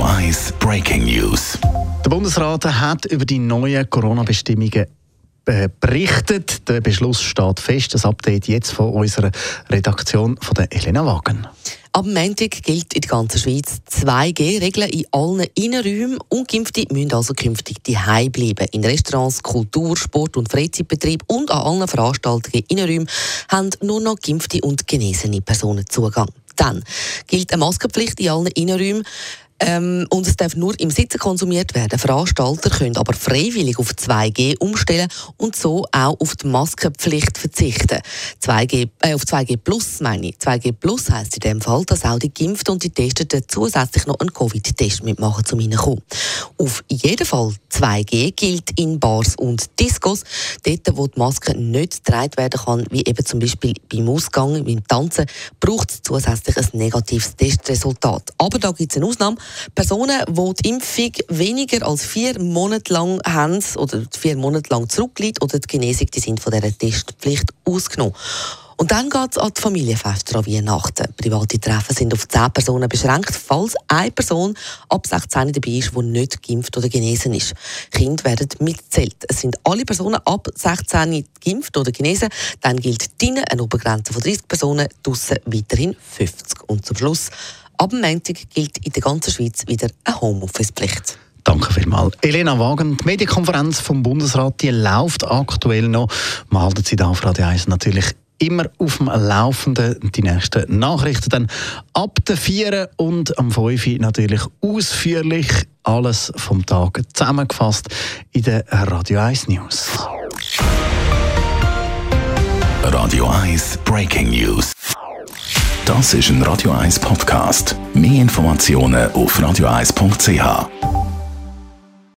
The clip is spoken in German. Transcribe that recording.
Radio 1 Breaking News. Der Bundesrat hat über die neuen Corona-Bestimmungen äh, berichtet. Der Beschluss steht fest. Das Update jetzt von unserer Redaktion von der Elena Wagen. Ab Montag gilt in der ganzen Schweiz 2G-Regeln in allen Innenräumen. Ungeimpfte müssen also künftig daheim bleiben. In Restaurants, Kultur-, Sport- und Freizeitbetrieben und an allen Veranstaltungen in Innenräumen haben nur noch geimpfte und genesene Personen Zugang. Dann gilt eine Maskenpflicht in allen Innenräumen. Ähm, und es darf nur im Sitzen konsumiert werden. Veranstalter können aber freiwillig auf 2G umstellen und so auch auf die Maskenpflicht verzichten. 2G, äh, auf 2G Plus meine ich. 2G Plus heisst in dem Fall, dass auch die Geimpften und die Testeten zusätzlich noch einen Covid-Test mitmachen, um reinkommen. Auf jeden Fall 2G gilt in Bars und Discos, dort wo die Maske nicht getragen werden kann, wie eben zum Beispiel beim Ausgang, beim Tanzen, braucht es zusätzlich ein negatives Testresultat. Aber da gibt es eine Ausnahme. Personen, die die Impfung weniger als vier Monate lang haben oder vier Monate lang zurückliegt oder die Genesung, die sind von dieser Testpflicht ausgenommen. Und dann geht es an die Familienfeste an Weihnachten. Private Treffen sind auf 10 Personen beschränkt, falls eine Person ab 16 dabei ist, die nicht geimpft oder genesen ist. Kinder werden mitzählt. Es sind alle Personen ab 16 geimpft oder genesen. Dann gilt drinnen eine Obergrenze von 30 Personen, draussen weiterhin 50. Und zum Schluss Ab dem Montag gilt in der ganzen Schweiz wieder eine Homeoffice-Pflicht. Danke vielmals. Elena Wagen, die Medienkonferenz vom Bundesrat, die läuft aktuell noch. Man halten Sie da auf Radio 1 natürlich immer auf dem Laufenden. Die nächsten Nachrichten dann ab der 4 und am 5 natürlich ausführlich alles vom Tag zusammengefasst in den Radio 1 News. Radio 1 Breaking News. Das ist ein Radio 1 Podcast. Mehr Informationen auf radio1.ch.